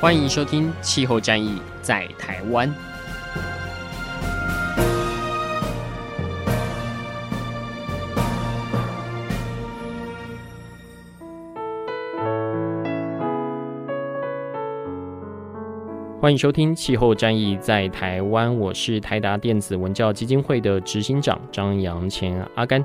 欢迎收听《气候战役在台湾》。欢迎收听《气候战役在台湾》，我是台达电子文教基金会的执行长张扬前阿甘。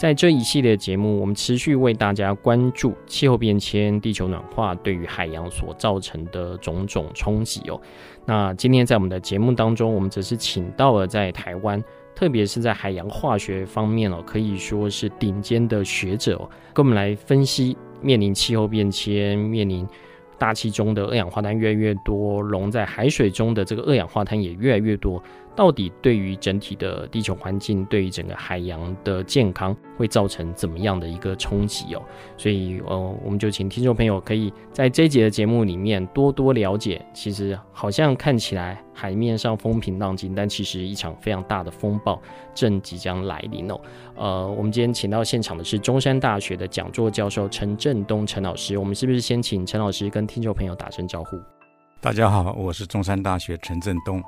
在这一系列节目，我们持续为大家关注气候变迁、地球暖化对于海洋所造成的种种冲击哦。那今天在我们的节目当中，我们则是请到了在台湾，特别是在海洋化学方面哦，可以说是顶尖的学者哦，跟我们来分析面临气候变迁、面临大气中的二氧化碳越来越多，溶在海水中的这个二氧化碳也越来越多。到底对于整体的地球环境，对于整个海洋的健康，会造成怎么样的一个冲击哦？所以，呃，我们就请听众朋友可以在这一节的节目里面多多了解。其实好像看起来海面上风平浪静，但其实一场非常大的风暴正即将来临哦。呃，我们今天请到现场的是中山大学的讲座教授陈振东陈老师。我们是不是先请陈老师跟听众朋友打声招呼？大家好，我是中山大学陈振东。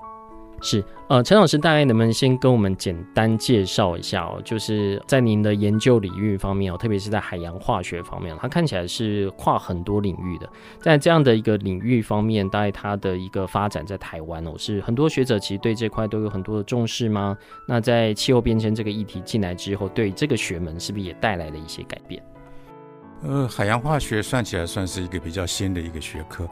是，呃，陈老师，大概能不能先跟我们简单介绍一下哦？就是在您的研究领域方面哦，特别是在海洋化学方面，它看起来是跨很多领域的。在这样的一个领域方面，大概它的一个发展在台湾哦，是很多学者其实对这块都有很多的重视吗？那在气候变迁这个议题进来之后，对这个学门是不是也带来了一些改变？呃，海洋化学算起来算是一个比较新的一个学科，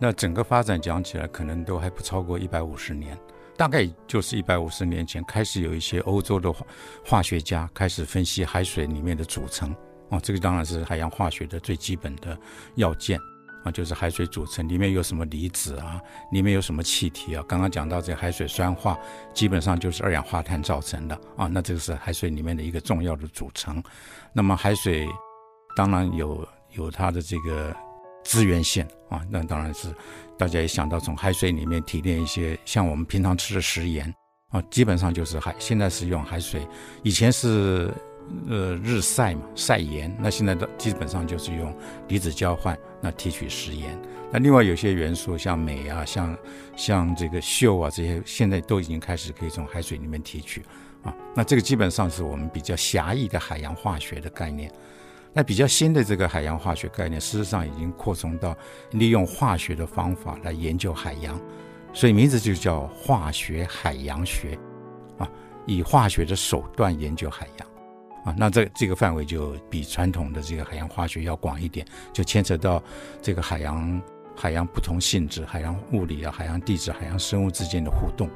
那整个发展讲起来，可能都还不超过一百五十年。大概就是一百五十年前开始，有一些欧洲的化化学家开始分析海水里面的组成哦，这个当然是海洋化学的最基本的要件啊，就是海水组成里面有什么离子啊，里面有什么气体啊。刚刚讲到这海水酸化，基本上就是二氧化碳造成的啊，那这个是海水里面的一个重要的组成。那么海水当然有有它的这个资源线啊，那当然是。大家也想到从海水里面提炼一些像我们平常吃的食盐啊，基本上就是海。现在是用海水，以前是呃日晒嘛晒盐，那现在的基本上就是用离子交换那提取食盐。那另外有些元素像镁啊，像像这个溴啊这些，现在都已经开始可以从海水里面提取啊。那这个基本上是我们比较狭义的海洋化学的概念。那比较新的这个海洋化学概念，事实上已经扩充到利用化学的方法来研究海洋，所以名字就叫化学海洋学，啊，以化学的手段研究海洋，啊，那这这个范围就比传统的这个海洋化学要广一点，就牵扯到这个海洋海洋不同性质、海洋物理啊、海洋地质、海洋生物之间的互动。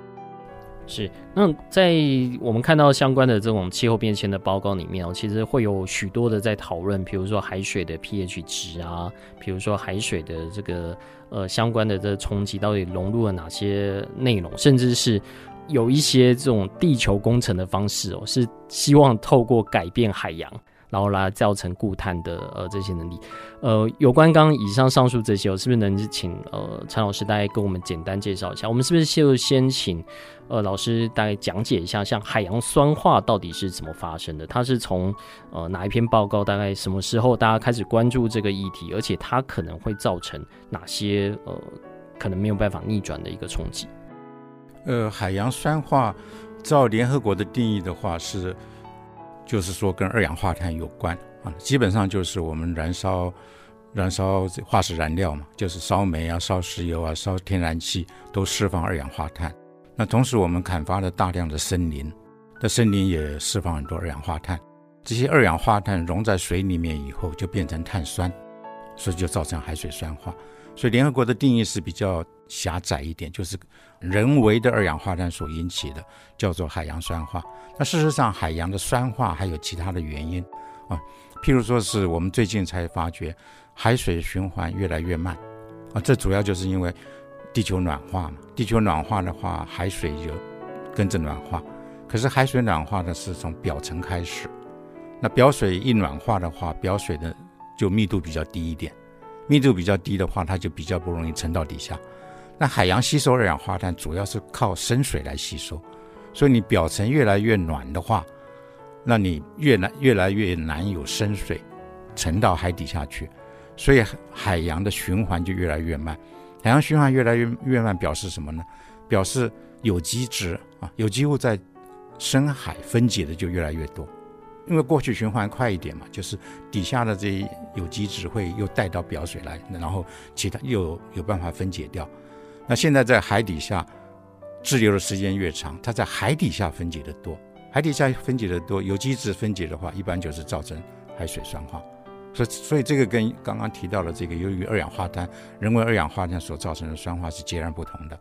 是，那在我们看到相关的这种气候变迁的报告里面哦，其实会有许多的在讨论，比如说海水的 pH 值啊，比如说海水的这个呃相关的这冲击到底融入了哪些内容，甚至是有一些这种地球工程的方式哦，是希望透过改变海洋。然后来造成固碳的呃这些能力，呃，有关刚刚以上上述这些，我是不是能请呃陈老师大概跟我们简单介绍一下？我们是不是就先请呃老师大概讲解一下，像海洋酸化到底是怎么发生的？它是从呃哪一篇报告？大概什么时候大家开始关注这个议题？而且它可能会造成哪些呃可能没有办法逆转的一个冲击？呃，海洋酸化照联合国的定义的话是。就是说，跟二氧化碳有关啊，基本上就是我们燃烧燃烧化石燃料嘛，就是烧煤啊、烧石油啊、烧天然气，都释放二氧化碳。那同时，我们砍伐了大量的森林，那森林也释放很多二氧化碳。这些二氧化碳溶在水里面以后，就变成碳酸，所以就造成海水酸化。所以联合国的定义是比较狭窄一点，就是人为的二氧化碳所引起的，叫做海洋酸化。那事实上，海洋的酸化还有其他的原因啊，譬如说是我们最近才发觉海水循环越来越慢啊，这主要就是因为地球暖化嘛。地球暖化的话，海水就跟着暖化。可是海水暖化的是从表层开始，那表水一暖化的话，表水的就密度比较低一点，密度比较低的话，它就比较不容易沉到底下。那海洋吸收二氧化碳主要是靠深水来吸收，所以你表层越来越暖的话，那你越来越来越难有深水沉到海底下去，所以海洋的循环就越来越慢。海洋循环越来越越慢，表示什么呢？表示有机质啊，有机物在深海分解的就越来越多，因为过去循环快一点嘛，就是底下的这些有机质会又带到表水来，然后其他又有，有办法分解掉。那现在在海底下滞留的时间越长，它在海底下分解的多，海底下分解的多，有机质分解的话，一般就是造成海水酸化。所以，所以这个跟刚刚提到的这个由于二氧化碳、人为二氧化碳所造成的酸化是截然不同的。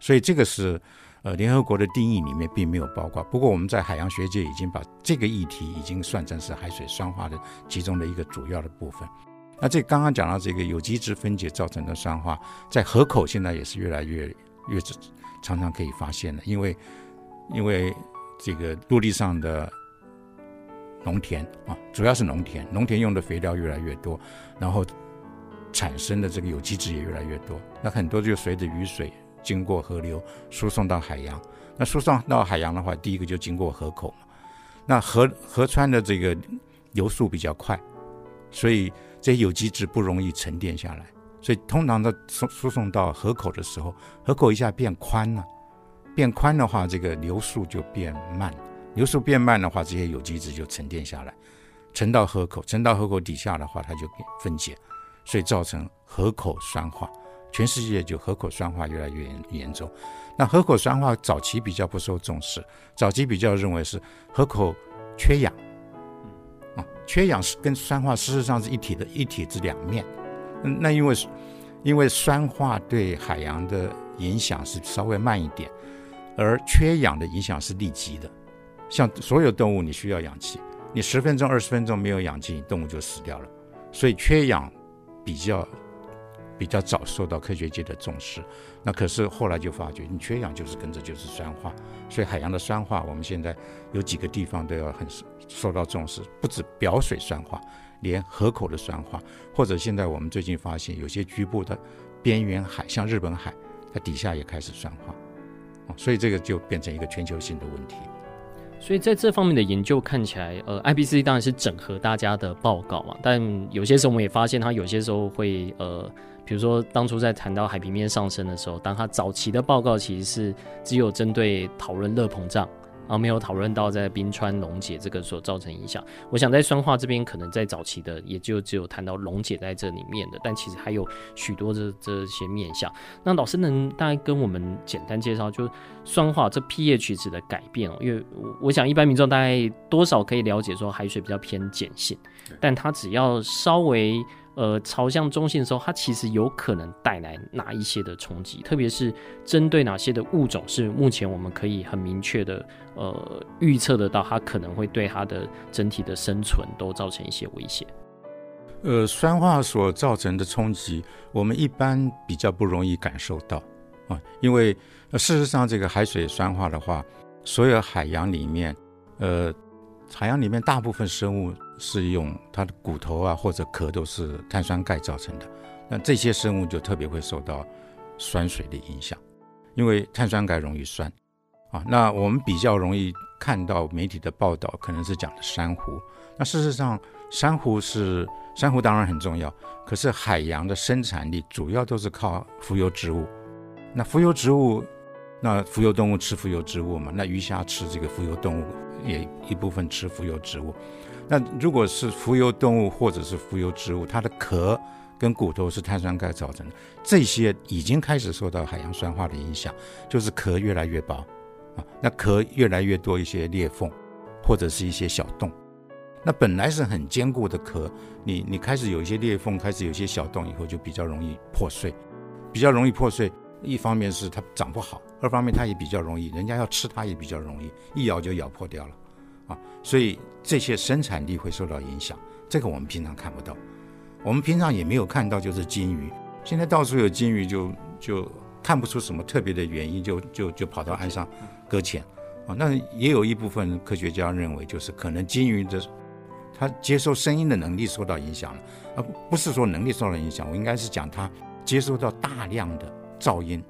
所以这个是呃联合国的定义里面并没有包括。不过我们在海洋学界已经把这个议题已经算成是海水酸化的其中的一个主要的部分。那这刚刚讲到这个有机质分解造成的酸化，在河口现在也是越来越越常常可以发现的，因为因为这个陆地上的农田啊，主要是农田，农田用的肥料越来越多，然后产生的这个有机质也越来越多，那很多就随着雨水经过河流输送到海洋，那输送到海洋的话，第一个就经过河口嘛，那河河川的这个流速比较快，所以。这些有机质不容易沉淀下来，所以通常的输输送到河口的时候，河口一下变宽了，变宽的话，这个流速就变慢，流速变慢的话，这些有机质就沉淀下来，沉到河口，沉到河口底下的话，它就分解，所以造成河口酸化。全世界就河口酸化越来越严严重。那河口酸化早期比较不受重视，早期比较认为是河口缺氧。缺氧是跟酸化事实上是一体的，一体之两面。嗯，那因为因为酸化对海洋的影响是稍微慢一点，而缺氧的影响是立即的。像所有动物，你需要氧气，你十分钟、二十分钟没有氧气，动物就死掉了。所以缺氧比较比较早受到科学界的重视。那可是后来就发觉，你缺氧就是跟着就是酸化。所以海洋的酸化，我们现在有几个地方都要很受到重视，不止表水酸化，连河口的酸化，或者现在我们最近发现有些局部的边缘海，像日本海，它底下也开始酸化，所以这个就变成一个全球性的问题。所以在这方面的研究看起来，呃，IPCC 当然是整合大家的报告嘛，但有些时候我们也发现，它有些时候会呃。比如说，当初在谈到海平面上升的时候，当它早期的报告其实是只有针对讨论热膨胀，而没有讨论到在冰川溶解这个所造成影响。我想在酸化这边，可能在早期的也就只有谈到溶解在这里面的，但其实还有许多的这些面向。那老师能大概跟我们简单介绍，就酸化这 pH 值的改变哦？因为我想一般民众大概多少可以了解说海水比较偏碱性，但它只要稍微。呃，朝向中性的时候，它其实有可能带来哪一些的冲击？特别是针对哪些的物种是目前我们可以很明确的呃预测得到，它可能会对它的整体的生存都造成一些威胁。呃，酸化所造成的冲击，我们一般比较不容易感受到啊，因为事实上这个海水酸化的话，所有海洋里面，呃。海洋里面大部分生物是用它的骨头啊或者壳都是碳酸钙造成的，那这些生物就特别会受到酸水的影响，因为碳酸钙容易酸啊。那我们比较容易看到媒体的报道，可能是讲的珊瑚。那事实上，珊瑚是珊瑚当然很重要，可是海洋的生产力主要都是靠浮游植物。那浮游植物，那浮游动物吃浮游植物嘛，那鱼虾吃这个浮游动物。也一部分吃浮游植物，那如果是浮游动物或者是浮游植物，它的壳跟骨头是碳酸钙造成的，这些已经开始受到海洋酸化的影响，就是壳越来越薄啊，那壳越来越多一些裂缝或者是一些小洞，那本来是很坚固的壳，你你开始有一些裂缝，开始有一些小洞以后，就比较容易破碎，比较容易破碎。一方面是它长不好，二方面它也比较容易，人家要吃它也比较容易，一咬就咬破掉了，啊，所以这些生产力会受到影响。这个我们平常看不到，我们平常也没有看到，就是鲸鱼现在到处有鲸鱼就，就看不出什么特别的原因，就就就跑到岸上搁浅啊。那也有一部分科学家认为，就是可能鲸鱼的它接受声音的能力受到影响了，而不是说能力受到影响，我应该是讲它接收到大量的噪音，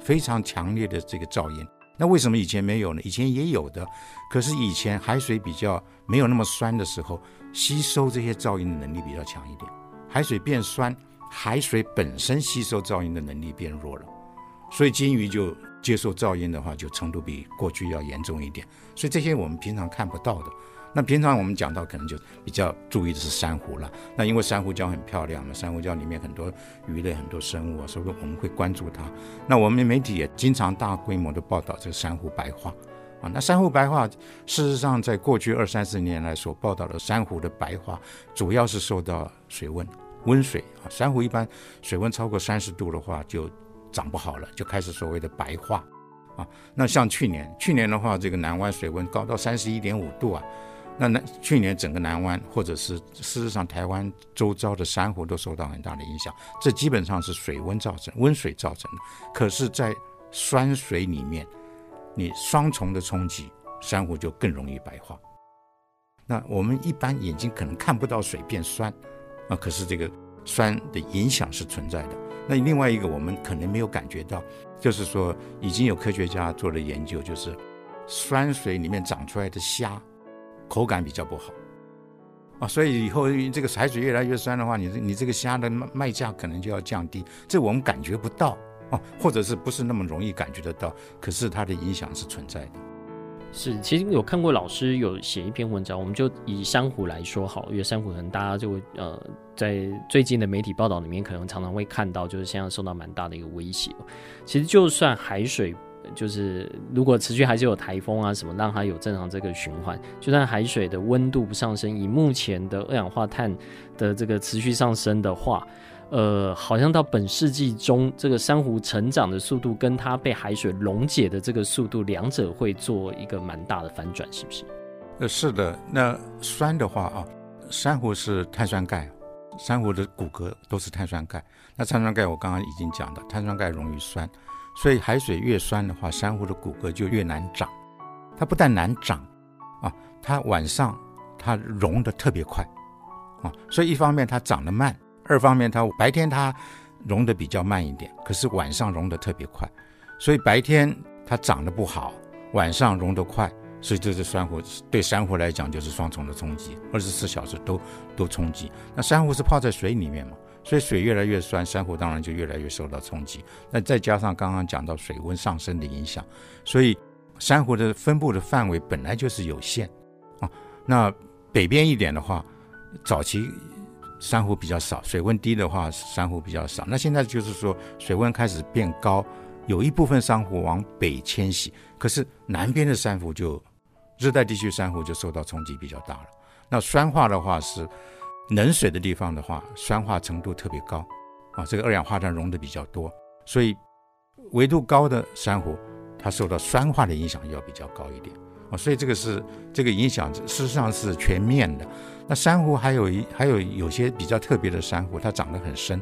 非常强烈的这个噪音。那为什么以前没有呢？以前也有的，可是以前海水比较没有那么酸的时候，吸收这些噪音的能力比较强一点。海水变酸，海水本身吸收噪音的能力变弱了，所以金鱼就接受噪音的话，就程度比过去要严重一点。所以这些我们平常看不到的。那平常我们讲到可能就比较注意的是珊瑚了。那因为珊瑚礁很漂亮嘛，珊瑚礁里面很多鱼类、很多生物啊，所以说我们会关注它。那我们媒体也经常大规模的报道这个珊瑚白化啊。那珊瑚白化，事实上在过去二三十年来所报道的珊瑚的白化，主要是受到水温、温水啊。珊瑚一般水温超过三十度的话，就长不好了，就开始所谓的白化啊。那像去年，去年的话，这个南湾水温高到三十一点五度啊。那那去年整个南湾，或者是事实上台湾周遭的珊瑚都受到很大的影响，这基本上是水温造成、温水造成的。可是，在酸水里面，你双重的冲击，珊瑚就更容易白化。那我们一般眼睛可能看不到水变酸，啊，可是这个酸的影响是存在的。那另外一个我们可能没有感觉到，就是说已经有科学家做了研究，就是酸水里面长出来的虾。口感比较不好啊，所以以后这个海水越来越酸的话，你你这个虾的卖卖价可能就要降低，这我们感觉不到啊，或者是不是那么容易感觉得到？可是它的影响是存在的。是，其实有看过老师有写一篇文章，我们就以珊瑚来说好，因为珊瑚可能大家就会呃，在最近的媒体报道里面，可能常常会看到，就是现在受到蛮大的一个威胁。其实就算海水。就是如果持续还是有台风啊什么，让它有正常这个循环，就算海水的温度不上升，以目前的二氧化碳的这个持续上升的话，呃，好像到本世纪中，这个珊瑚成长的速度跟它被海水溶解的这个速度，两者会做一个蛮大的反转，是不是？呃，是的。那酸的话啊，珊瑚是碳酸钙，珊瑚的骨骼都是碳酸钙。那碳酸钙我刚刚已经讲了，碳酸钙溶于酸。所以海水越酸的话，珊瑚的骨骼就越难长。它不但难长，啊，它晚上它溶得特别快，啊，所以一方面它长得慢，二方面它白天它溶得比较慢一点，可是晚上溶得特别快。所以白天它长得不好，晚上溶得快，所以这是珊瑚对珊瑚来讲就是双重的冲击，二十四小时都都冲击。那珊瑚是泡在水里面嘛？所以水越来越酸，珊瑚当然就越来越受到冲击。那再加上刚刚讲到水温上升的影响，所以珊瑚的分布的范围本来就是有限啊。那北边一点的话，早期珊瑚比较少，水温低的话，珊瑚比较少。那现在就是说水温开始变高，有一部分珊瑚往北迁徙，可是南边的珊瑚就热带地区珊瑚就受到冲击比较大了。那酸化的话是。冷水的地方的话，酸化程度特别高，啊，这个二氧化碳溶的比较多，所以纬度高的珊瑚，它受到酸化的影响要比较高一点，啊，所以这个是这个影响事实上是全面的。那珊瑚还有一还有有些比较特别的珊瑚，它长得很深，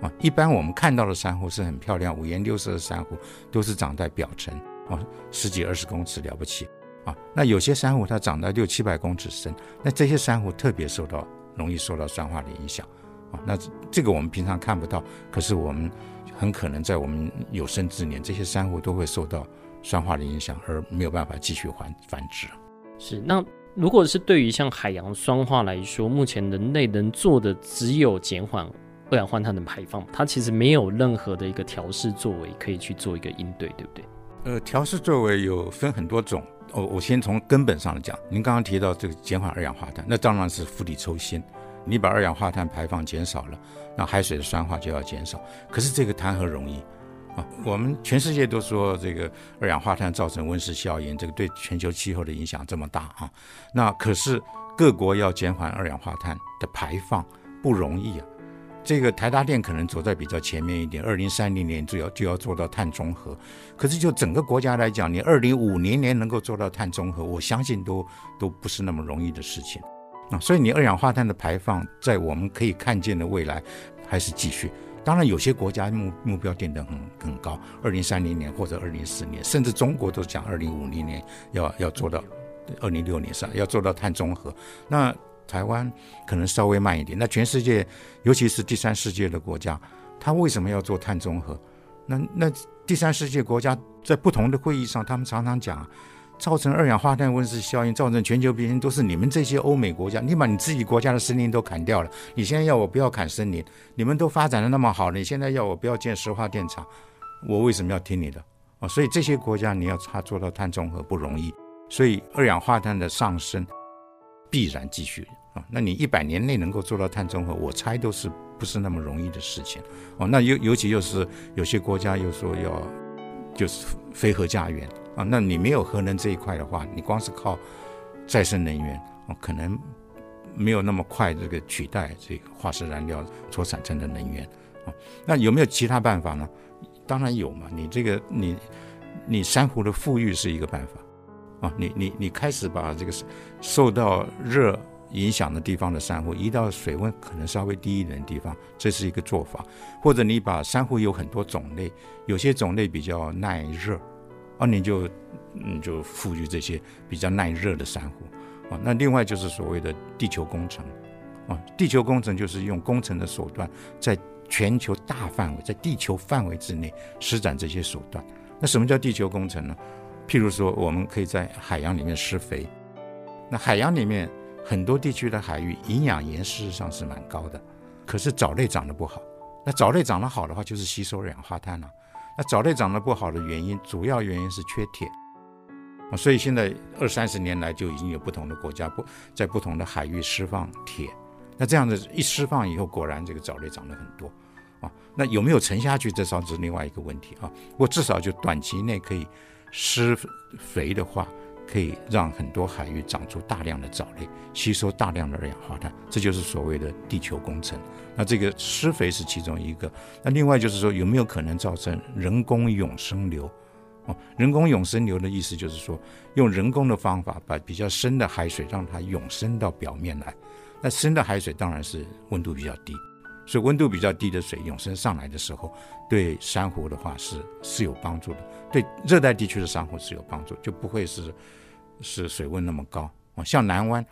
啊，一般我们看到的珊瑚是很漂亮五颜六色的珊瑚，都是长在表层，啊，十几二十公尺了不起，啊，那有些珊瑚它长到六七百公尺深，那这些珊瑚特别受到。容易受到酸化的影响，啊，那这个我们平常看不到，可是我们很可能在我们有生之年，这些珊瑚都会受到酸化的影响，而没有办法继续繁繁殖。是，那如果是对于像海洋酸化来说，目前人类能做的只有减缓二氧化碳的排放，它其实没有任何的一个调试作为可以去做一个应对，对不对？呃，调试作为有分很多种。我我先从根本上来讲，您刚刚提到这个减缓二氧化碳，那当然是釜底抽薪。你把二氧化碳排放减少了，那海水的酸化就要减少。可是这个谈何容易啊？我们全世界都说这个二氧化碳造成温室效应，这个对全球气候的影响这么大啊。那可是各国要减缓二氧化碳的排放不容易啊。这个台达电可能走在比较前面一点，二零三零年就要就要做到碳中和。可是就整个国家来讲，你二零五零年能够做到碳中和，我相信都都不是那么容易的事情啊。所以你二氧化碳的排放，在我们可以看见的未来还是继续。当然，有些国家目目标定得很很高，二零三零年或者二零四年，甚至中国都讲二零五零年要要做到，二零六年上要做到碳中和。那台湾可能稍微慢一点。那全世界，尤其是第三世界的国家，他为什么要做碳中和？那那第三世界国家在不同的会议上，他们常常讲。造成二氧化碳温室效应，造成全球变迁，都是你们这些欧美国家。你把你自己国家的森林都砍掉了，你现在要我不要砍森林？你们都发展的那么好了，你现在要我不要建石化电厂？我为什么要听你的？啊，所以这些国家你要他做到碳中和不容易，所以二氧化碳的上升必然继续啊。那你一百年内能够做到碳中和，我猜都是不是那么容易的事情哦。那尤尤其又是有些国家又说要就是非核家园。啊，那你没有核能这一块的话，你光是靠再生能源，哦，可能没有那么快这个取代这个化石燃料所产生的能源。啊，那有没有其他办法呢？当然有嘛，你这个你你珊瑚的复育是一个办法。啊，你你你开始把这个受到热影响的地方的珊瑚移到水温可能稍微低一点的地方，这是一个做法。或者你把珊瑚有很多种类，有些种类比较耐热。啊，你就嗯就赋予这些比较耐热的珊瑚啊。那另外就是所谓的地球工程啊，地球工程就是用工程的手段，在全球大范围，在地球范围之内施展这些手段。那什么叫地球工程呢？譬如说，我们可以在海洋里面施肥。那海洋里面很多地区的海域营养盐事实上是蛮高的，可是藻类长得不好。那藻类长得好的话，就是吸收二氧化碳了。那藻类长得不好的原因，主要原因是缺铁，所以现在二三十年来就已经有不同的国家不在不同的海域释放铁。那这样子一释放以后，果然这个藻类长得很多啊。那有没有沉下去，这算是另外一个问题啊。不过至少就短期内可以施肥的话。可以让很多海域长出大量的藻类，吸收大量的二氧化碳，这就是所谓的地球工程。那这个施肥是其中一个。那另外就是说，有没有可能造成人工涌生流？哦，人工涌生流的意思就是说，用人工的方法把比较深的海水让它涌升到表面来。那深的海水当然是温度比较低，所以温度比较低的水涌升上来的时候，对珊瑚的话是是有帮助的，对热带地区的珊瑚是有帮助，就不会是。是水温那么高啊，像南湾，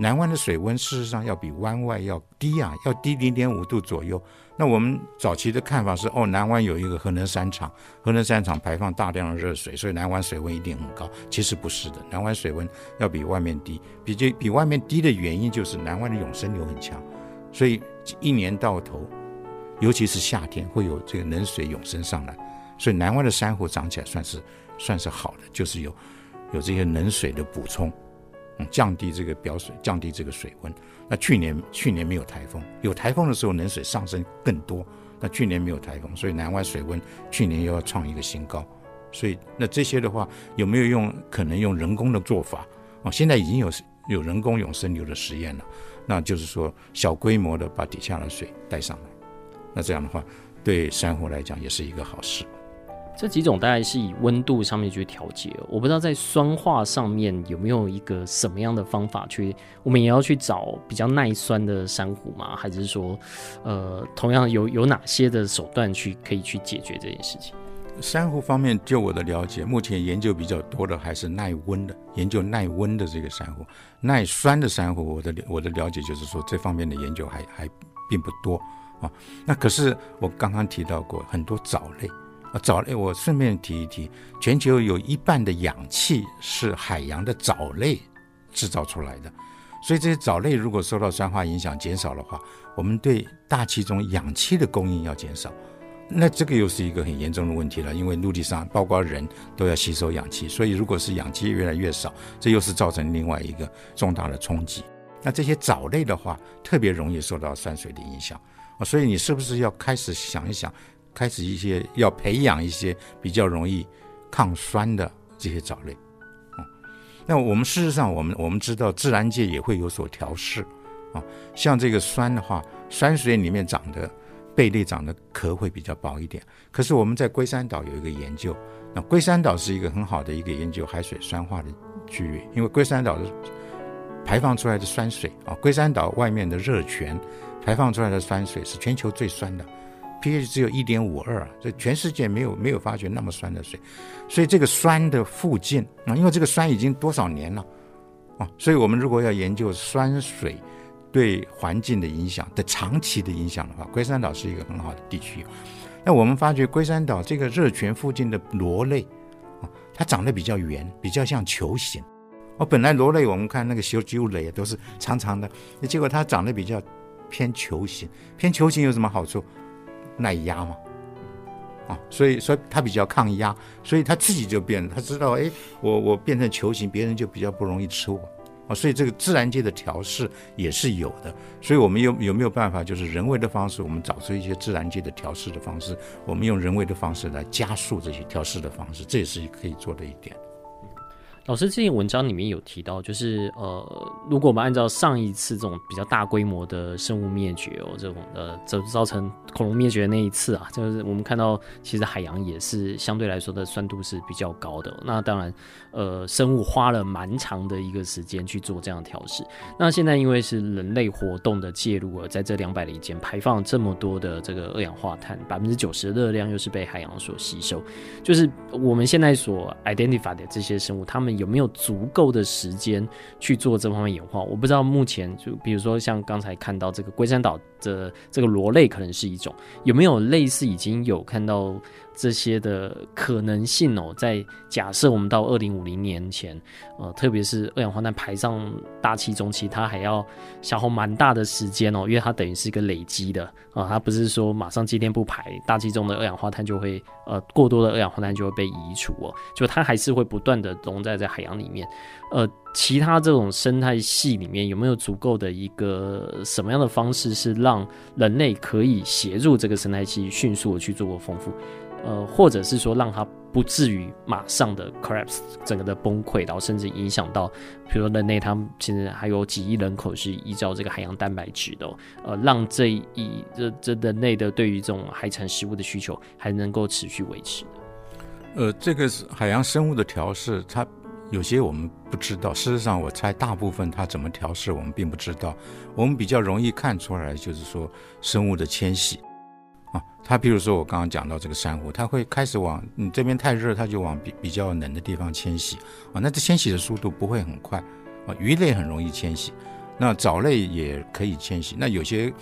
南湾的水温事实上要比湾外要低啊，要低零点五度左右。那我们早期的看法是，哦，南湾有一个核能三厂，核能三厂排放大量的热水，所以南湾水温一定很高。其实不是的，南湾水温要比外面低，比这比外面低的原因就是南湾的涌生流很强，所以一年到头，尤其是夏天会有这个冷水涌升上来，所以南湾的珊瑚长起来算是算是好的，就是有。有这些冷水的补充，嗯，降低这个表水，降低这个水温。那去年去年没有台风，有台风的时候冷水上升更多。那去年没有台风，所以南湾水温去年又要创一个新高。所以那这些的话，有没有用可能用人工的做法？哦，现在已经有有人工涌生流的实验了。那就是说小规模的把底下的水带上来。那这样的话，对珊瑚来讲也是一个好事。这几种大概是以温度上面去调节，我不知道在酸化上面有没有一个什么样的方法去，我们也要去找比较耐酸的珊瑚吗？还是说，呃，同样有有哪些的手段去可以去解决这件事情？珊瑚方面，就我的了解，目前研究比较多的还是耐温的，研究耐温的这个珊瑚，耐酸的珊瑚，我的我的了解就是说这方面的研究还还并不多啊。那可是我刚刚提到过很多藻类。啊，藻类，我顺便提一提，全球有一半的氧气是海洋的藻类制造出来的，所以这些藻类如果受到酸化影响减少的话，我们对大气中氧气的供应要减少，那这个又是一个很严重的问题了，因为陆地上包括人都要吸收氧气，所以如果是氧气越来越少，这又是造成另外一个重大的冲击。那这些藻类的话，特别容易受到酸水的影响，所以你是不是要开始想一想？开始一些要培养一些比较容易抗酸的这些藻类，啊，那我们事实上，我们我们知道自然界也会有所调适，啊，像这个酸的话，酸水里面长的贝类长的壳会比较薄一点。可是我们在龟山岛有一个研究，那龟山岛是一个很好的一个研究海水酸化的区域，因为龟山岛的排放出来的酸水啊，龟山岛外面的热泉排放出来的酸水是全球最酸的。pH 只有一点五二，这全世界没有没有发觉那么酸的水，所以这个酸的附近啊，因为这个酸已经多少年了啊，所以我们如果要研究酸水对环境的影响的长期的影响的话，龟山岛是一个很好的地区。那我们发觉龟山岛这个热泉附近的螺类啊，它长得比较圆，比较像球形。哦，本来螺类我们看那个修鸠类都是长长的，结果它长得比较偏球形。偏球形有什么好处？耐压嘛，啊，所以说它比较抗压，所以它自己就变了，它知道，哎，我我变成球形，别人就比较不容易吃我，啊，所以这个自然界的调试也是有的。所以我们有有没有办法，就是人为的方式，我们找出一些自然界的调试的方式，我们用人为的方式来加速这些调试的方式，这也是可以做的一点。老师这篇文章里面有提到，就是呃，如果我们按照上一次这种比较大规模的生物灭绝哦，这种呃，造造成恐龙灭绝的那一次啊，就是我们看到其实海洋也是相对来说的酸度是比较高的。那当然，呃，生物花了蛮长的一个时间去做这样调试。那现在因为是人类活动的介入，而在这两百里间排放这么多的这个二氧化碳，百分之九十的热量又是被海洋所吸收，就是我们现在所 identify 的这些生物，它们。有没有足够的时间去做这方面演化？我不知道。目前就比如说像刚才看到这个龟山岛的这个螺类，可能是一种，有没有类似已经有看到？这些的可能性哦，在假设我们到二零五零年前，呃，特别是二氧化碳排上大气中期，它还要消耗蛮大的时间哦，因为它等于是一个累积的啊，它不是说马上今天不排大气中的二氧化碳就会呃过多的二氧化碳就会被移除哦，就它还是会不断的溶在在海洋里面。呃，其他这种生态系里面有没有足够的一个什么样的方式是让人类可以协助这个生态系迅速的去做过丰富？呃，或者是说让它不至于马上的 collapse，整个的崩溃，然后甚至影响到，比如说人类，他们其实还有几亿人口是依照这个海洋蛋白质的，呃，让这一这这人类的对于这种海产食物的需求还能够持续维持。呃，这个是海洋生物的调试，它有些我们不知道。事实上，我猜大部分它怎么调试，我们并不知道。我们比较容易看出来，就是说生物的迁徙。啊，它比如说我刚刚讲到这个珊瑚，它会开始往你这边太热，它就往比比较冷的地方迁徙啊。那这迁徙的速度不会很快啊。鱼类很容易迁徙，那藻类也可以迁徙。那有些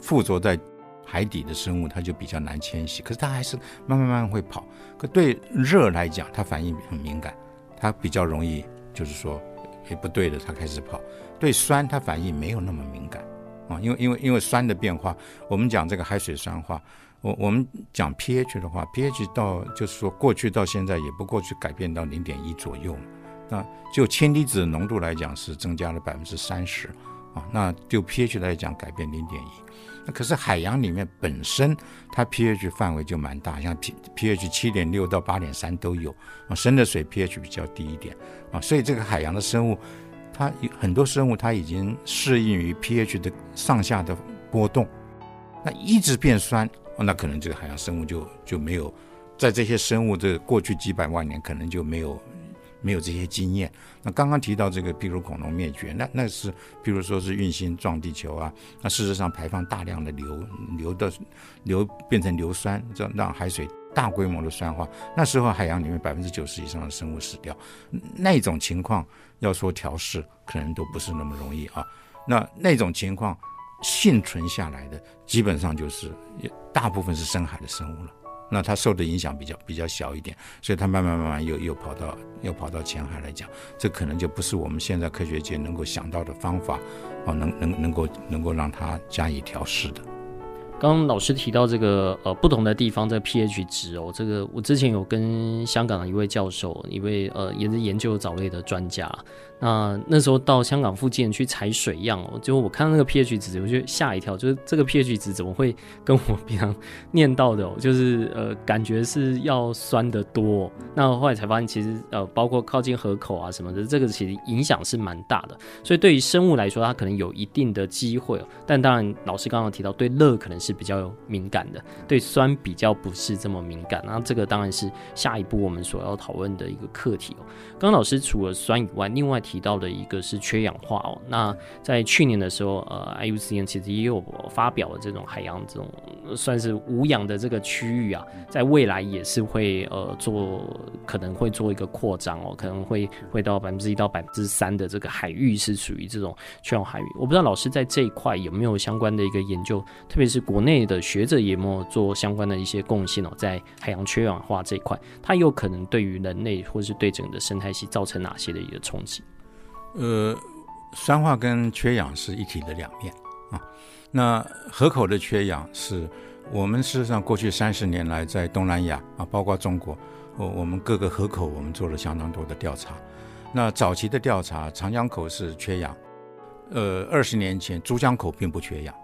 附着在海底的生物，它就比较难迁徙，可是它还是慢慢慢慢会跑。可对热来讲，它反应很敏感，它比较容易就是说，诶，不对的，它开始跑。对酸，它反应没有那么敏感。啊，因为因为因为酸的变化，我们讲这个海水酸化，我我们讲 pH 的话，pH 到就是说过去到现在也不过去改变到零点一左右，那就氢离子浓度来讲是增加了百分之三十，啊，那就 pH 来讲改变零点一，那可是海洋里面本身它 pH 范围就蛮大，像 P pH 七点六到八点三都有，啊，深的水 pH 比较低一点，啊，所以这个海洋的生物。它有很多生物，它已经适应于 pH 的上下的波动，那一直变酸，那可能这个海洋生物就就没有，在这些生物这过去几百万年，可能就没有没有这些经验。那刚刚提到这个，比如恐龙灭绝，那那是比如说是运星撞地球啊，那事实上排放大量的硫硫的硫变成硫酸，这让海水大规模的酸化，那时候海洋里面百分之九十以上的生物死掉，那种情况。要说调试，可能都不是那么容易啊。那那种情况幸存下来的，基本上就是大部分是深海的生物了。那它受的影响比较比较小一点，所以它慢慢慢慢又又跑到又跑到浅海来讲，这可能就不是我们现在科学界能够想到的方法啊，能能能够能够让它加以调试的。刚老师提到这个呃不同的地方在 pH 值哦，这个我之前有跟香港的一位教授，一位呃也是研究藻类的专家。那那时候到香港附近去采水样哦，就我看到那个 pH 值，我就吓一跳，就是这个 pH 值怎么会跟我平常念到的哦，就是呃感觉是要酸得多。那后来才发现，其实呃包括靠近河口啊什么的，这个其实影响是蛮大的。所以对于生物来说，它可能有一定的机会，但当然老师刚刚提到对热可能是。是比较敏感的，对酸比较不是这么敏感。那这个当然是下一步我们所要讨论的一个课题哦。刚刚老师除了酸以外，另外提到的一个是缺氧化哦。那在去年的时候，呃，IUCN 其实也有发表了这种海洋这种算是无氧的这个区域啊，在未来也是会呃做可能会做一个扩张哦，可能会会到百分之一到百分之三的这个海域是属于这种缺氧海域。我不知道老师在这一块有没有相关的一个研究，特别是国内的学者有没有做相关的一些贡献哦，在海洋缺氧化这一块，它有可能对于人类或是对整个的生态系造成哪些的一个冲击？呃，酸化跟缺氧是一体的两面啊。那河口的缺氧是我们事实上过去三十年来在东南亚啊，包括中国，我我们各个河口我们做了相当多的调查。那早期的调查，长江口是缺氧。呃，二十年前珠江口并不缺氧，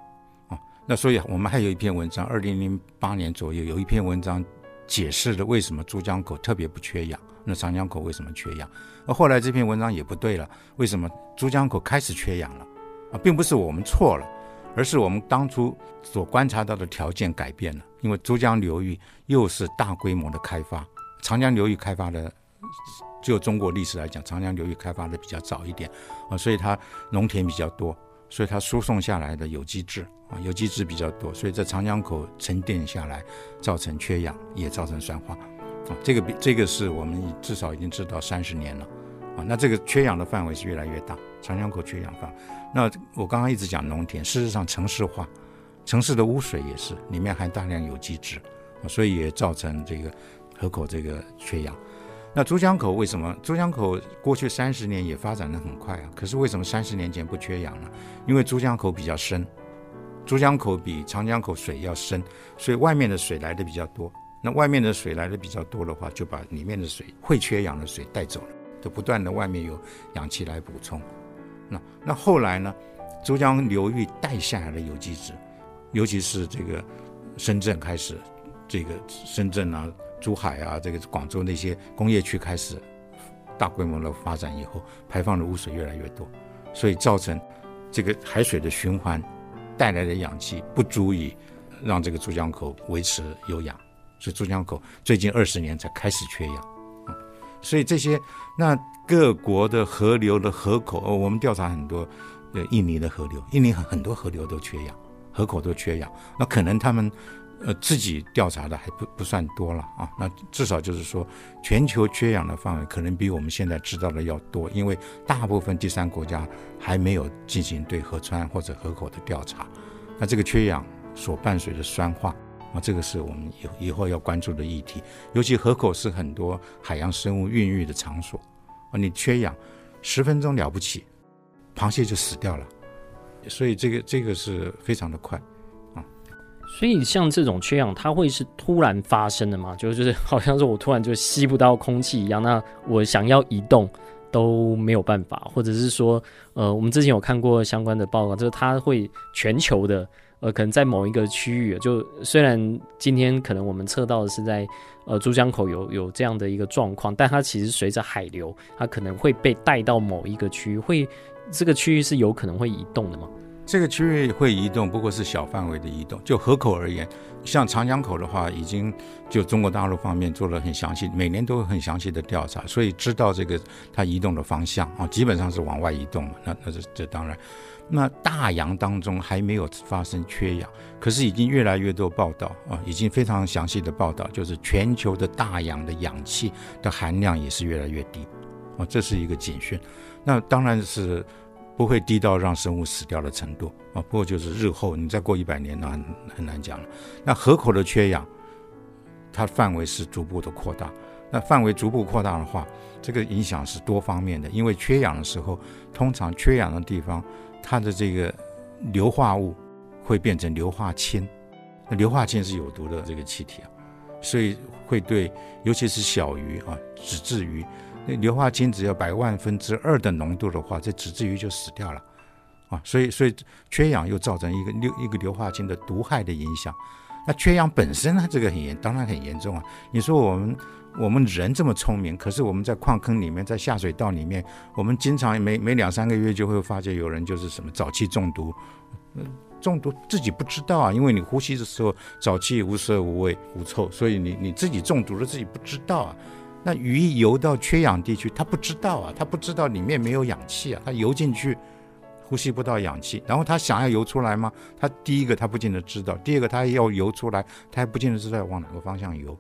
啊，那所以我们还有一篇文章，二零零八年左右有一篇文章解释了为什么珠江口特别不缺氧，那长江口为什么缺氧？而后来这篇文章也不对了，为什么珠江口开始缺氧了？啊，并不是我们错了，而是我们当初所观察到的条件改变了，因为珠江流域又是大规模的开发，长江流域开发的。就中国历史来讲，长江流域开发的比较早一点啊，所以它农田比较多，所以它输送下来的有机质啊，有机质比较多，所以在长江口沉淀下来，造成缺氧，也造成酸化啊。这个比这个是我们至少已经知道三十年了啊。那这个缺氧的范围是越来越大，长江口缺氧范围。那我刚刚一直讲农田，事实上城市化，城市的污水也是里面含大量有机质啊，所以也造成这个河口这个缺氧。那珠江口为什么？珠江口过去三十年也发展得很快啊，可是为什么三十年前不缺氧呢？因为珠江口比较深，珠江口比长江口水要深，所以外面的水来的比较多。那外面的水来的比较多的话，就把里面的水会缺氧的水带走了，就不断的外面有氧气来补充。那那后来呢？珠江流域带下来的有机质，尤其是这个深圳开始，这个深圳啊。珠海啊，这个广州那些工业区开始大规模的发展以后，排放的污水越来越多，所以造成这个海水的循环带来的氧气不足以让这个珠江口维持有氧，所以珠江口最近二十年才开始缺氧。所以这些那各国的河流的河口，哦，我们调查很多，呃，印尼的河流，印尼很很多河流都缺氧，河口都缺氧，那可能他们。呃，自己调查的还不不算多了啊，那至少就是说，全球缺氧的范围可能比我们现在知道的要多，因为大部分第三国家还没有进行对河川或者河口的调查。那这个缺氧所伴随的酸化啊，这个是我们以以后要关注的议题。尤其河口是很多海洋生物孕育的场所啊，你缺氧十分钟了不起，螃蟹就死掉了，所以这个这个是非常的快。所以像这种缺氧，它会是突然发生的吗？就是好像是我突然就吸不到空气一样，那我想要移动都没有办法，或者是说，呃，我们之前有看过相关的报告，就是它会全球的，呃，可能在某一个区域，就虽然今天可能我们测到的是在呃珠江口有有这样的一个状况，但它其实随着海流，它可能会被带到某一个区域，会这个区域是有可能会移动的吗？这个区域会移动，不过是小范围的移动。就河口而言，像长江口的话，已经就中国大陆方面做了很详细，每年都很详细的调查，所以知道这个它移动的方向啊，基本上是往外移动了。那那这这当然，那大洋当中还没有发生缺氧，可是已经越来越多报道啊，已经非常详细的报道，就是全球的大洋的氧气的含量也是越来越低啊，这是一个警讯。那当然是。不会低到让生物死掉的程度啊，不过就是日后你再过一百年，那很很难讲了。那河口的缺氧，它范围是逐步的扩大。那范围逐步扩大的话，这个影响是多方面的。因为缺氧的时候，通常缺氧的地方，它的这个硫化物会变成硫化氢。那硫化氢是有毒的这个气体啊，所以会对，尤其是小鱼啊，脂质鱼。那硫化氢只要百万分之二的浓度的话，这脂质鱼就死掉了，啊，所以所以缺氧又造成一个硫一个硫化氢的毒害的影响。那缺氧本身呢，这个很严，当然很严重啊。你说我们我们人这么聪明，可是我们在矿坑里面，在下水道里面，我们经常每每两三个月就会发觉有人就是什么早期中毒，中毒自己不知道啊，因为你呼吸的时候早期无色无味无臭，所以你你自己中毒了自己不知道啊。那鱼游到缺氧地区，它不知道啊，它不知道里面没有氧气啊，它游进去呼吸不到氧气，然后它想要游出来吗？它第一个它不见得知道，第二个它要游出来，它还不见得知道往哪个方向游。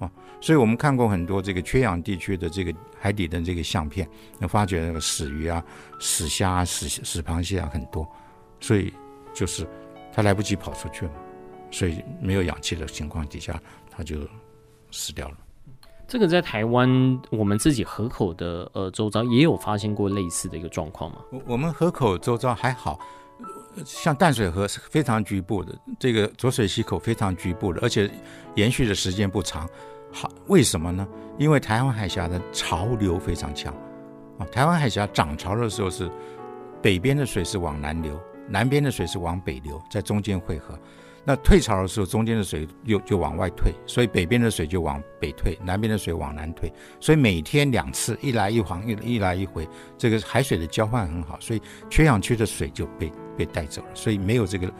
啊，所以我们看过很多这个缺氧地区的这个海底的这个相片，能发觉那个死鱼啊、死虾啊、死死螃蟹啊很多，所以就是它来不及跑出去了，所以没有氧气的情况底下，它就死掉了。这个在台湾我们自己河口的呃周遭也有发现过类似的一个状况吗？我我们河口周遭还好，像淡水河是非常局部的，这个浊水溪口非常局部的，而且延续的时间不长。好，为什么呢？因为台湾海峡的潮流非常强啊。台湾海峡涨潮的时候是北边的水是往南流，南边的水是往北流，在中间汇合。那退潮的时候，中间的水又就往外退，所以北边的水就往北退，南边的水往南退。所以每天两次，一来一往，一一来一回，这个海水的交换很好，所以缺氧区的水就被被带走了，所以没有这个。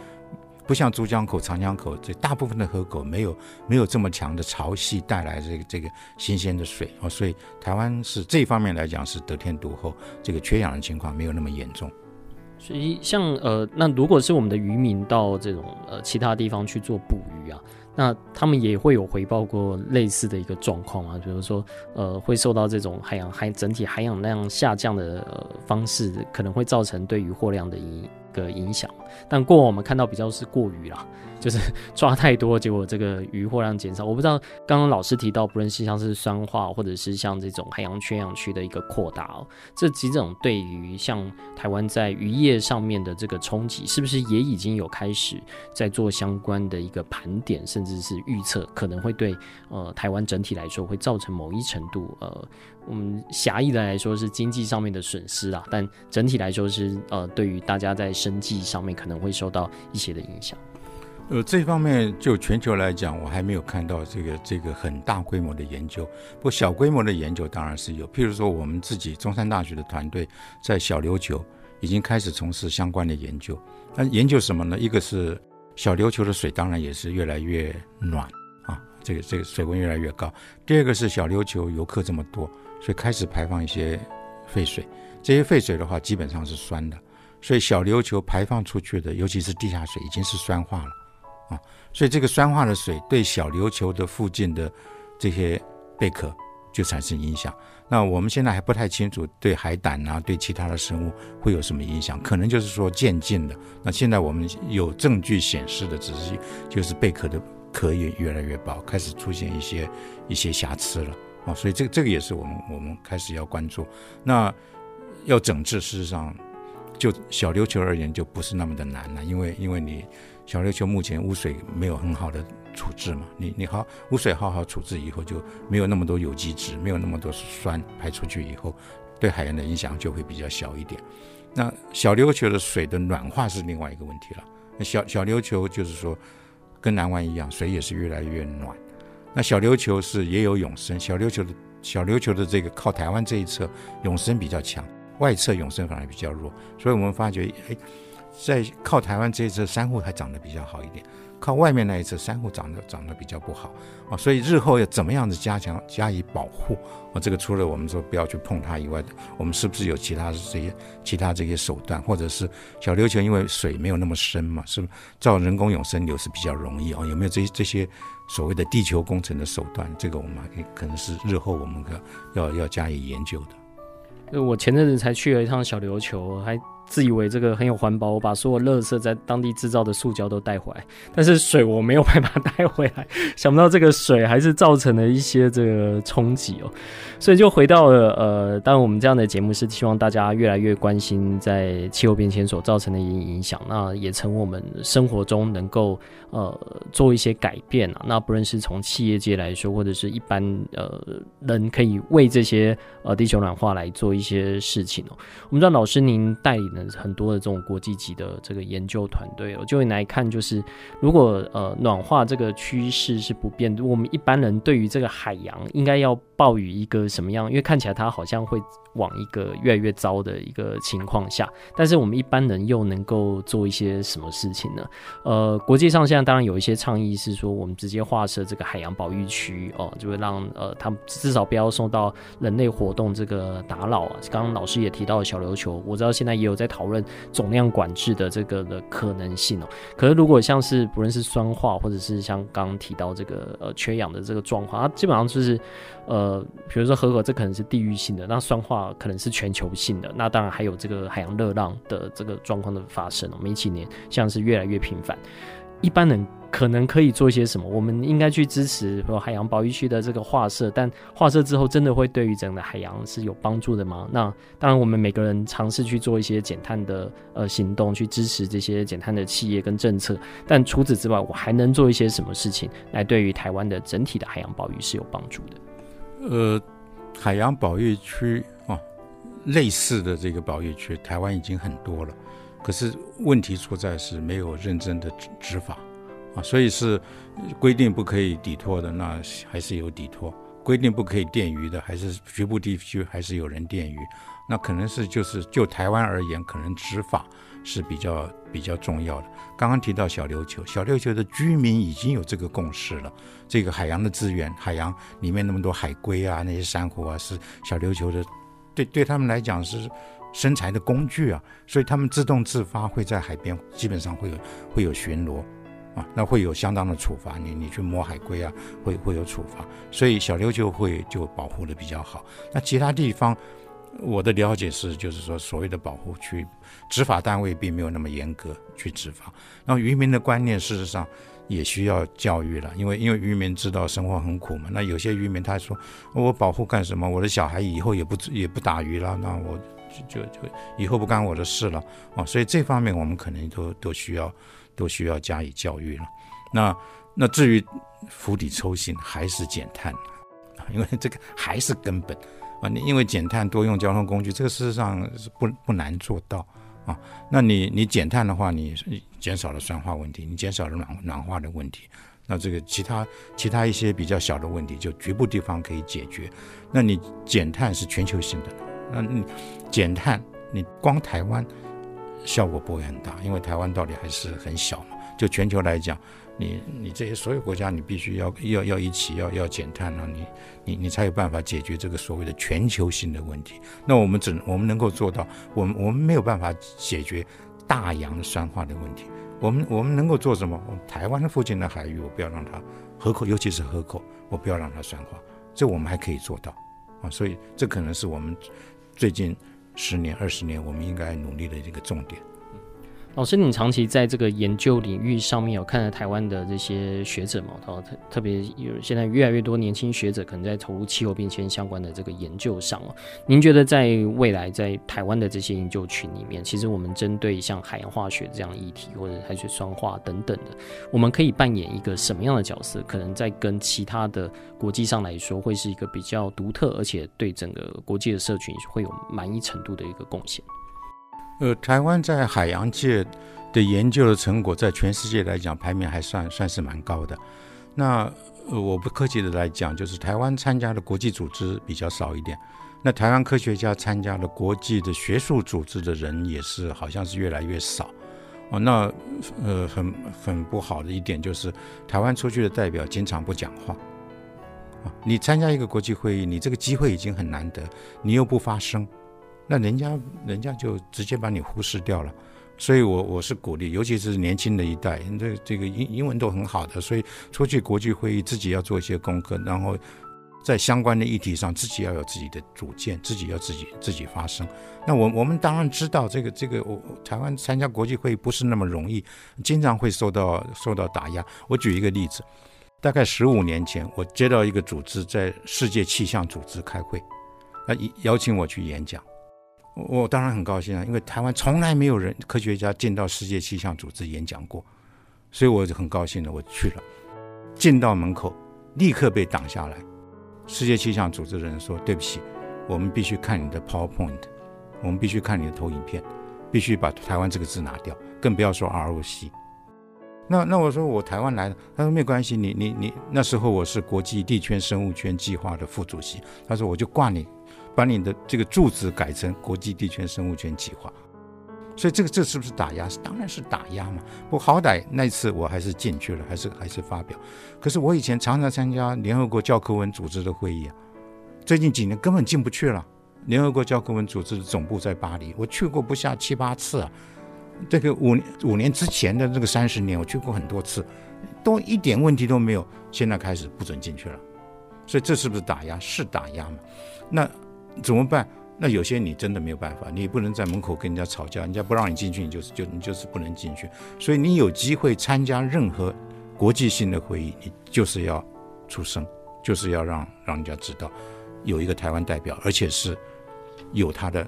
不像珠江口、长江口，这大部分的河口没有没有这么强的潮汐带来这个这个新鲜的水哦，所以台湾是这方面来讲是得天独厚，这个缺氧的情况没有那么严重。所以像呃，那如果是我们的渔民到这种呃其他地方去做捕鱼啊，那他们也会有回报过类似的一个状况啊，比如说呃会受到这种海洋海整体海洋量下降的、呃、方式，可能会造成对渔获量的影个影响，但过往我们看到比较是过于啦，就是 抓太多，结果这个渔获量减少。我不知道刚刚老师提到，不论是像是酸化，或者是像这种海洋缺氧区的一个扩大哦，这几种对于像台湾在渔业上面的这个冲击，是不是也已经有开始在做相关的一个盘点，甚至是预测，可能会对呃台湾整体来说会造成某一程度呃。我们狭义的来说是经济上面的损失啊，但整体来说是呃，对于大家在生计上面可能会受到一些的影响。呃，这方面就全球来讲，我还没有看到这个这个很大规模的研究。不过小规模的研究当然是有，譬如说我们自己中山大学的团队在小琉球已经开始从事相关的研究。那研究什么呢？一个是小琉球的水当然也是越来越暖啊，这个这个水温越来越高。第二个是小琉球游客这么多。所以开始排放一些废水，这些废水的话基本上是酸的，所以小琉球排放出去的，尤其是地下水已经是酸化了啊。所以这个酸化的水对小琉球的附近的这些贝壳就产生影响。那我们现在还不太清楚对海胆啊，对其他的生物会有什么影响，可能就是说渐进的。那现在我们有证据显示的，只是就是贝壳的壳也越来越薄，开始出现一些一些瑕疵了。啊，所以这个这个也是我们我们开始要关注。那要整治，事实上就小琉球而言就不是那么的难了，因为因为你小琉球目前污水没有很好的处置嘛，你你好污水好好处置以后，就没有那么多有机质，没有那么多酸排出去以后，对海洋的影响就会比较小一点。那小琉球的水的暖化是另外一个问题了。那小小琉球就是说跟南湾一样，水也是越来越暖。那小琉球是也有永生，小琉球的小琉球的这个靠台湾这一侧永生比较强，外侧永生反而比较弱，所以我们发觉，哎，在靠台湾这一侧珊瑚还长得比较好一点。靠外面那一侧珊瑚长得长得比较不好啊，所以日后要怎么样子加强加以保护啊？这个除了我们说不要去碰它以外，我们是不是有其他的这些其他这些手段，或者是小琉球因为水没有那么深嘛，是造人工永生流是比较容易啊？有没有这些这些所谓的地球工程的手段？这个我们可可能是日后我们要要要加以研究的。我前阵子才去了一趟小琉球，还。自以为这个很有环保，我把所有垃圾在当地制造的塑胶都带回来，但是水我没有办法带回来。想不到这个水还是造成了一些这个冲击哦，所以就回到了呃，当然我们这样的节目是希望大家越来越关心在气候变迁所造成的影影响，那也从我们生活中能够呃做一些改变啊。那不论是从企业界来说，或者是一般呃人可以为这些呃地球暖化来做一些事情哦。我们知道老师您带领。很多的这种国际级的这个研究团队我，就会来看，就是如果呃暖化这个趋势是不变的，我们一般人对于这个海洋应该要抱以一个什么样？因为看起来它好像会往一个越来越糟的一个情况下。但是我们一般人又能够做一些什么事情呢？呃，国际上现在当然有一些倡议是说，我们直接划设这个海洋保育区哦，就会让呃，他们至少不要受到人类活动这个打扰啊。刚刚老师也提到了小琉球，我知道现在也有在讨论总量管制的这个的可能性哦。可是如果像是不论是酸化，或者是像刚刚提到这个呃缺氧的这个状况，它基本上就是呃，比如说核核，这可能是地域性的，那酸化可能是全球性的，那当然还有这个海洋热浪的这个状况的发生哦。每几年像是越来越频繁，一般人。可能可以做一些什么？我们应该去支持说海洋保育区的这个划设，但划设之后，真的会对于整个海洋是有帮助的吗？那当然，我们每个人尝试去做一些减碳的呃行动，去支持这些减碳的企业跟政策。但除此之外，我还能做一些什么事情来对于台湾的整体的海洋保育是有帮助的？呃，海洋保育区啊，类似的这个保育区，台湾已经很多了，可是问题出在是没有认真的执法。啊，所以是规定不可以底拖的，那还是有底拖；规定不可以电鱼的，还是局部地区还是有人电鱼。那可能是就是就台湾而言，可能执法是比较比较重要的。刚刚提到小琉球，小琉球的居民已经有这个共识了。这个海洋的资源，海洋里面那么多海龟啊，那些珊瑚啊，是小琉球的，对对他们来讲是生财的工具啊，所以他们自动自发会在海边，基本上会有会有巡逻。啊，那会有相当的处罚，你你去摸海龟啊，会会有处罚，所以小琉球会就保护的比较好。那其他地方，我的了解是，就是说所谓的保护区，执法单位并没有那么严格去执法。那渔民的观念事实上也需要教育了，因为因为渔民知道生活很苦嘛。那有些渔民他说，我保护干什么？我的小孩以后也不也不打鱼了，那我就就就以后不干我的事了啊。所以这方面我们可能都都需要。都需要加以教育了。那那至于釜底抽薪还是减碳？因为这个还是根本啊。你因为减碳多用交通工具，这个事实上是不不难做到啊。那你你减碳的话，你减少了酸化问题，你减少了暖暖化的问题。那这个其他其他一些比较小的问题，就局部地方可以解决。那你减碳是全球性的，那你减碳你光台湾。效果不会很大，因为台湾到底还是很小嘛。就全球来讲，你你这些所有国家，你必须要要要一起要要减碳啊，你你你才有办法解决这个所谓的全球性的问题。那我们只我们能够做到，我们我们没有办法解决大洋酸化的问题。我们我们能够做什么？我们台湾的附近的海域，我不要让它河口，尤其是河口，我不要让它酸化，这我们还可以做到啊。所以这可能是我们最近。十年、二十年，我们应该努力的一个重点。老师，你长期在这个研究领域上面有看到台湾的这些学者嘛？特特别有现在越来越多年轻学者可能在投入气候变迁相关的这个研究上哦。您觉得在未来在台湾的这些研究群里面，其实我们针对像海洋化学这样议题或者海水酸化等等的，我们可以扮演一个什么样的角色？可能在跟其他的国际上来说，会是一个比较独特，而且对整个国际的社群会有满意程度的一个贡献。呃，台湾在海洋界的研究的成果，在全世界来讲排名还算算是蛮高的。那呃，我不客气的来讲，就是台湾参加的国际组织比较少一点。那台湾科学家参加了国际的学术组织的人也是好像是越来越少。哦，那呃，很很不好的一点就是，台湾出去的代表经常不讲话。啊，你参加一个国际会议，你这个机会已经很难得，你又不发声。那人家人家就直接把你忽视掉了，所以我我是鼓励，尤其是年轻的一代，这这个英英文都很好的，所以出去国际会议自己要做一些功课，然后在相关的议题上自己要有自己的主见，自己要自己自己发声。那我我们当然知道这个这个我台湾参加国际会议不是那么容易，经常会受到受到打压。我举一个例子，大概十五年前，我接到一个组织在世界气象组织开会，那邀请我去演讲。我当然很高兴啊，因为台湾从来没有人科学家进到世界气象组织演讲过，所以我就很高兴的我去了。进到门口，立刻被挡下来。世界气象组织的人说：“对不起，我们必须看你的 PowerPoint，我们必须看你的投影片，必须把台湾这个字拿掉，更不要说 ROC。”那那我说我台湾来的，他说没关系，你你你那时候我是国际地圈生物圈计划的副主席，他说我就挂你。把你的这个住址改成国际地权生物权计划。所以这个这是不是打压？当然是打压嘛。不好歹那次我还是进去了，还是还是发表。可是我以前常常参加联合国教科文组织的会议啊，最近几年根本进不去了。联合国教科文组织的总部在巴黎，我去过不下七八次啊。这个五年五年之前的这个三十年，我去过很多次，都一点问题都没有。现在开始不准进去了，所以这是不是打压？是打压嘛？那怎么办？那有些你真的没有办法，你不能在门口跟人家吵架，人家不让你进去，你就是就你就是不能进去。所以你有机会参加任何国际性的会议，你就是要出声，就是要让让人家知道有一个台湾代表，而且是有他的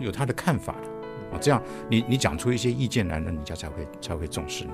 有他的看法的啊。这样你你讲出一些意见来，那人家才会才会重视你。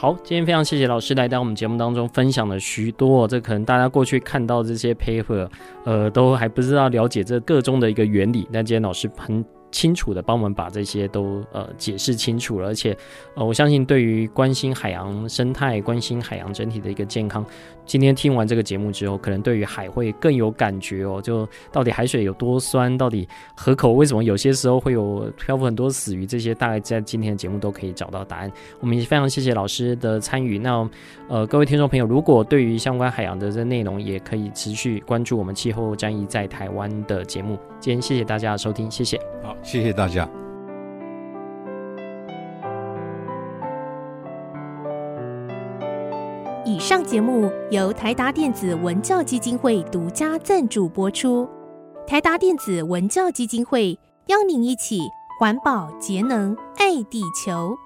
好，今天非常谢谢老师来到我们节目当中分享了许多，这可能大家过去看到这些 paper，呃，都还不知道了解这个中的一个原理，那今天老师很清楚的帮我们把这些都呃解释清楚了，而且呃我相信对于关心海洋生态、关心海洋整体的一个健康，今天听完这个节目之后，可能对于海会更有感觉哦。就到底海水有多酸，到底河口为什么有些时候会有漂浮很多死鱼，这些大概在今天的节目都可以找到答案。我们也非常谢谢老师的参与。那呃各位听众朋友，如果对于相关海洋的这内容，也可以持续关注我们气候战役在台湾的节目。今天谢谢大家的收听，谢谢。好。谢谢大家。以上节目由台达电子文教基金会独家赞助播出。台达电子文教基金会邀您一起环保节能，爱地球。